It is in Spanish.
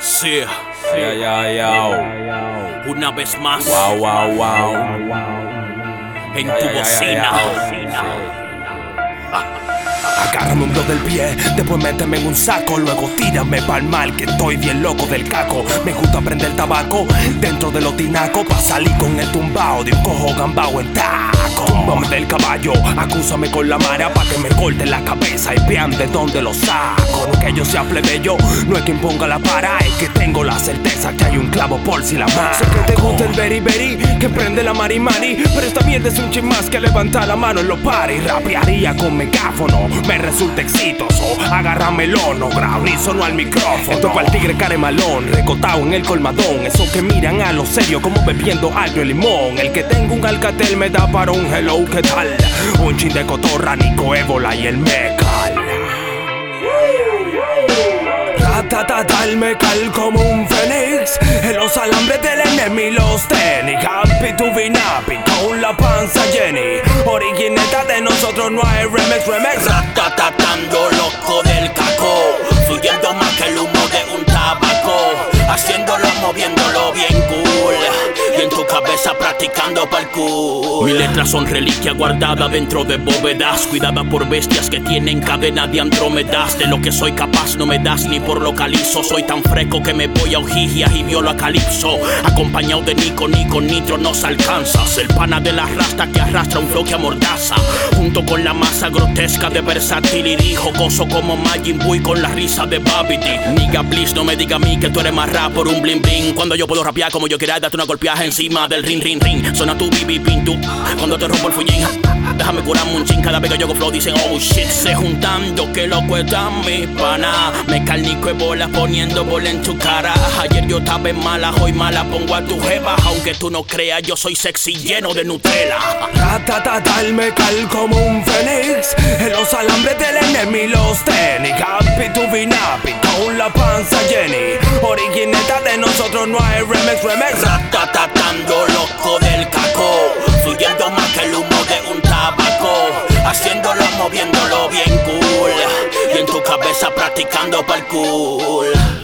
Sí, Ya, ya, ya. una vez más Wow, wow, wow. en tu bocina. Agárrame un dedo del pie, después méteme en un saco, luego tírame pa'l mal, que estoy bien loco del caco. Me gusta prender tabaco dentro de los tinacos, pa' salir con el tumbao de un cojo gambao en taco. Túmbame del caballo, acúsame con la mara pa' que me corte la cabeza y vean de dónde lo saco. No que yo sea plebeyo, no es que imponga la para, es que tengo la certeza que hay un clavo por si la mano. Sé que te gusta el beri beri, que prende la mari mari, pero esta mierda es un chin más que levanta la mano en los paris. Rapearía con megáfono, me resulta exitoso. Agárrame el no grabo ni sonó al micrófono. Esto para el tigre caremalón, recotado en el colmadón. Esos que miran a lo serio como bebiendo algo y limón. El que tenga un alcatel me da para un hello, ¿qué tal? Un chin de cotorra, Nico Ébola y el mecal. Ratatatal me cal como un de nosotros no hay remix, remix Ratatatando loco. del Mis letras son reliquia guardada dentro de bóvedas, cuidada por bestias que tienen cadena de andrómedas. De lo que soy capaz no me das ni por localizo. Soy tan fresco que me voy a Ojigias y violo a Calipso. Acompañado de Nico, Nico, Nitro nos alcanzas. El pana de la rasta que arrastra un flow que amordaza. Junto con la masa grotesca de versátil y jocoso como Majin Buu con la risa de Babidi. Nigga, please, no me diga a mí que tú eres más rap por un bling bling. Cuando yo puedo rapear como yo quiera, darte una golpeaje encima del ring, ring, ring. Suena tu bibi, pin, tu. Cuando te rompo el fuñín, déjame curarme un chin. Cada vez que yo hago flow dicen, oh shit, se juntando, que loco está mi pana. Me calnico y bola poniendo bola en tu cara. Ayer yo estaba en mala, hoy mala pongo a tu jeva. Aunque tú no creas, yo soy sexy lleno de Nutella. Ratatatal me cal como un fénix En los alambres del enemigo los tenis to be nappy con la panza Jenny De nosotros no hay remix, remix Ratatatando loco del caco, fluyendo más que el humo de un tabaco, haciéndolo, moviéndolo bien cool, y en tu cabeza practicando parkour.